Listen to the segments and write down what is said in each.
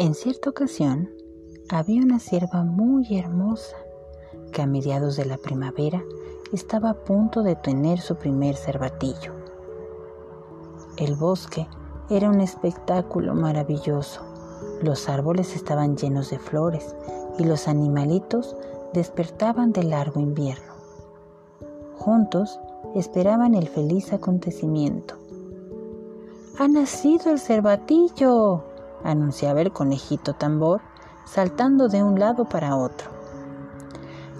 En cierta ocasión había una sierva muy hermosa que a mediados de la primavera estaba a punto de tener su primer cervatillo. El bosque era un espectáculo maravilloso. Los árboles estaban llenos de flores y los animalitos despertaban del largo invierno. Juntos esperaban el feliz acontecimiento. ¡Ha nacido el cervatillo! Anunciaba el conejito tambor, saltando de un lado para otro.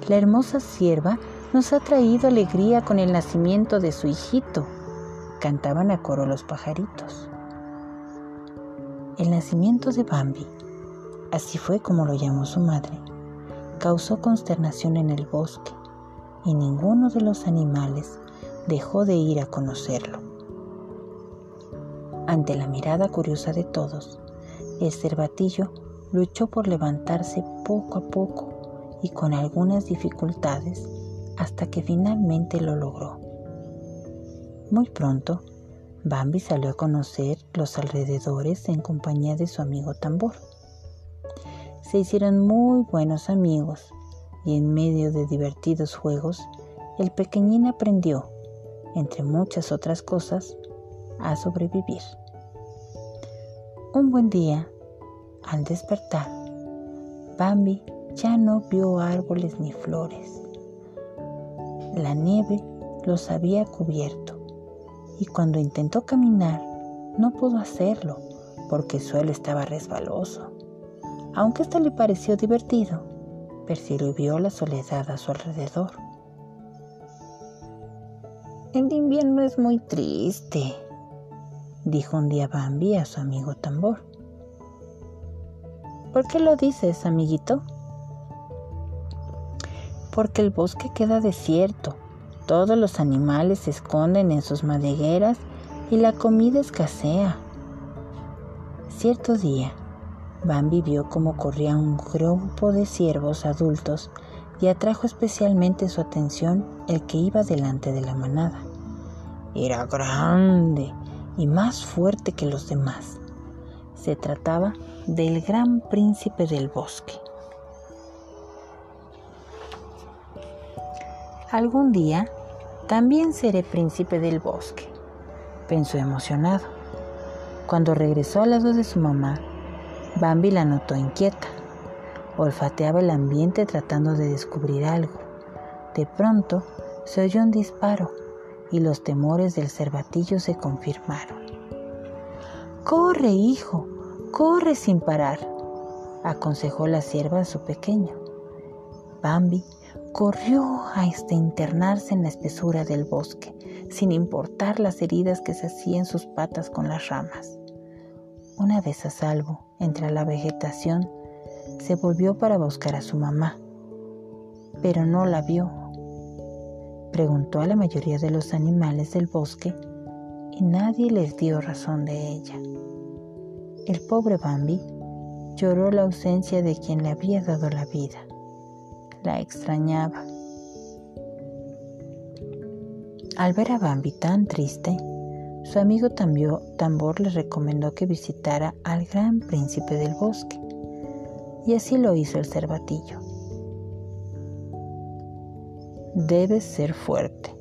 La hermosa sierva nos ha traído alegría con el nacimiento de su hijito, cantaban a coro los pajaritos. El nacimiento de Bambi, así fue como lo llamó su madre, causó consternación en el bosque y ninguno de los animales dejó de ir a conocerlo. Ante la mirada curiosa de todos, el cervatillo luchó por levantarse poco a poco y con algunas dificultades hasta que finalmente lo logró. Muy pronto, Bambi salió a conocer los alrededores en compañía de su amigo Tambor. Se hicieron muy buenos amigos y en medio de divertidos juegos, el pequeñín aprendió, entre muchas otras cosas, a sobrevivir. Un buen día, al despertar, Bambi ya no vio árboles ni flores. La nieve los había cubierto y cuando intentó caminar no pudo hacerlo porque el suelo estaba resbaloso. Aunque esto le pareció divertido, percibió la soledad a su alrededor. El invierno es muy triste, dijo un día Bambi a su amigo Tambor. ¿Por qué lo dices, amiguito? Porque el bosque queda desierto, todos los animales se esconden en sus madrigueras y la comida escasea. Cierto día, Bambi vio cómo corría un grupo de ciervos adultos y atrajo especialmente su atención el que iba delante de la manada. Era grande y más fuerte que los demás. Se trataba del gran príncipe del bosque. Algún día también seré príncipe del bosque, pensó emocionado. Cuando regresó al lado de su mamá, Bambi la notó inquieta. Olfateaba el ambiente tratando de descubrir algo. De pronto se oyó un disparo y los temores del cervatillo se confirmaron. Corre, hijo, corre sin parar, aconsejó la sierva a su pequeño. Bambi corrió hasta internarse en la espesura del bosque, sin importar las heridas que se hacían sus patas con las ramas. Una vez a salvo, entre la vegetación, se volvió para buscar a su mamá, pero no la vio Preguntó a la mayoría de los animales del bosque y nadie les dio razón de ella. El pobre Bambi lloró la ausencia de quien le había dado la vida. La extrañaba. Al ver a Bambi tan triste, su amigo Tambor le recomendó que visitara al gran príncipe del bosque, y así lo hizo el cervatillo. Debes ser fuerte,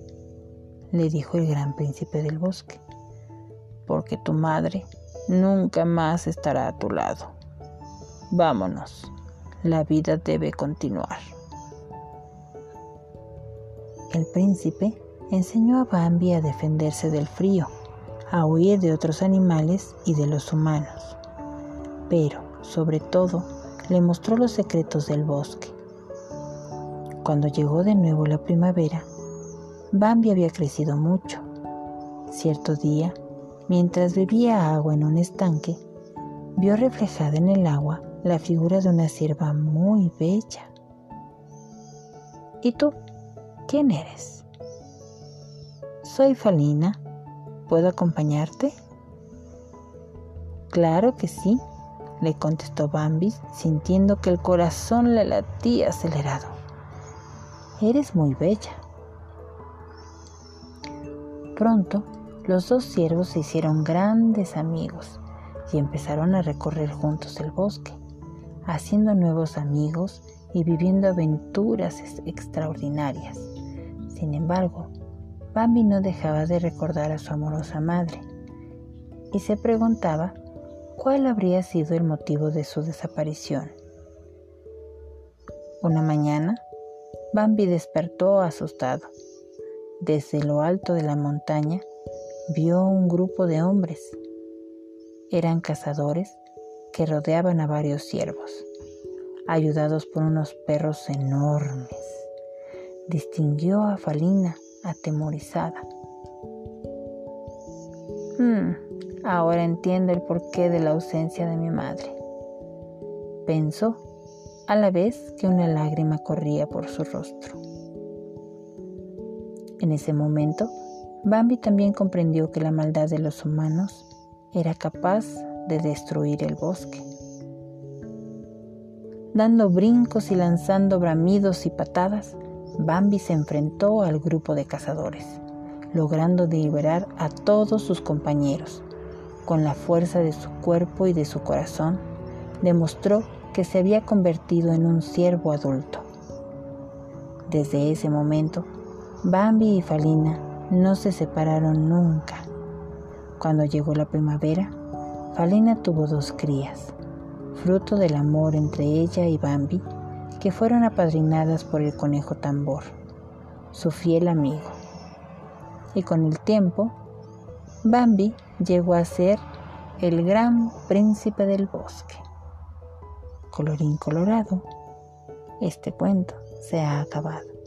le dijo el gran príncipe del bosque, porque tu madre nunca más estará a tu lado. Vámonos, la vida debe continuar. El príncipe enseñó a Bambi a defenderse del frío, a huir de otros animales y de los humanos, pero, sobre todo, le mostró los secretos del bosque cuando llegó de nuevo la primavera, Bambi había crecido mucho. Cierto día, mientras bebía agua en un estanque, vio reflejada en el agua la figura de una sierva muy bella. ¿Y tú? ¿Quién eres? Soy Falina. ¿Puedo acompañarte? Claro que sí, le contestó Bambi, sintiendo que el corazón le latía acelerado. Eres muy bella. Pronto, los dos siervos se hicieron grandes amigos y empezaron a recorrer juntos el bosque, haciendo nuevos amigos y viviendo aventuras extraordinarias. Sin embargo, Bambi no dejaba de recordar a su amorosa madre y se preguntaba cuál habría sido el motivo de su desaparición. Una mañana, Bambi despertó asustado. Desde lo alto de la montaña vio un grupo de hombres. Eran cazadores que rodeaban a varios ciervos, ayudados por unos perros enormes. Distinguió a Falina atemorizada. Hmm, ahora entiendo el porqué de la ausencia de mi madre. Pensó, a la vez que una lágrima corría por su rostro. En ese momento, Bambi también comprendió que la maldad de los humanos era capaz de destruir el bosque. Dando brincos y lanzando bramidos y patadas, Bambi se enfrentó al grupo de cazadores, logrando liberar a todos sus compañeros. Con la fuerza de su cuerpo y de su corazón, demostró que se había convertido en un ciervo adulto. Desde ese momento, Bambi y Falina no se separaron nunca. Cuando llegó la primavera, Falina tuvo dos crías, fruto del amor entre ella y Bambi, que fueron apadrinadas por el conejo tambor, su fiel amigo. Y con el tiempo, Bambi llegó a ser el gran príncipe del bosque. Colorín colorado, este cuento se ha acabado.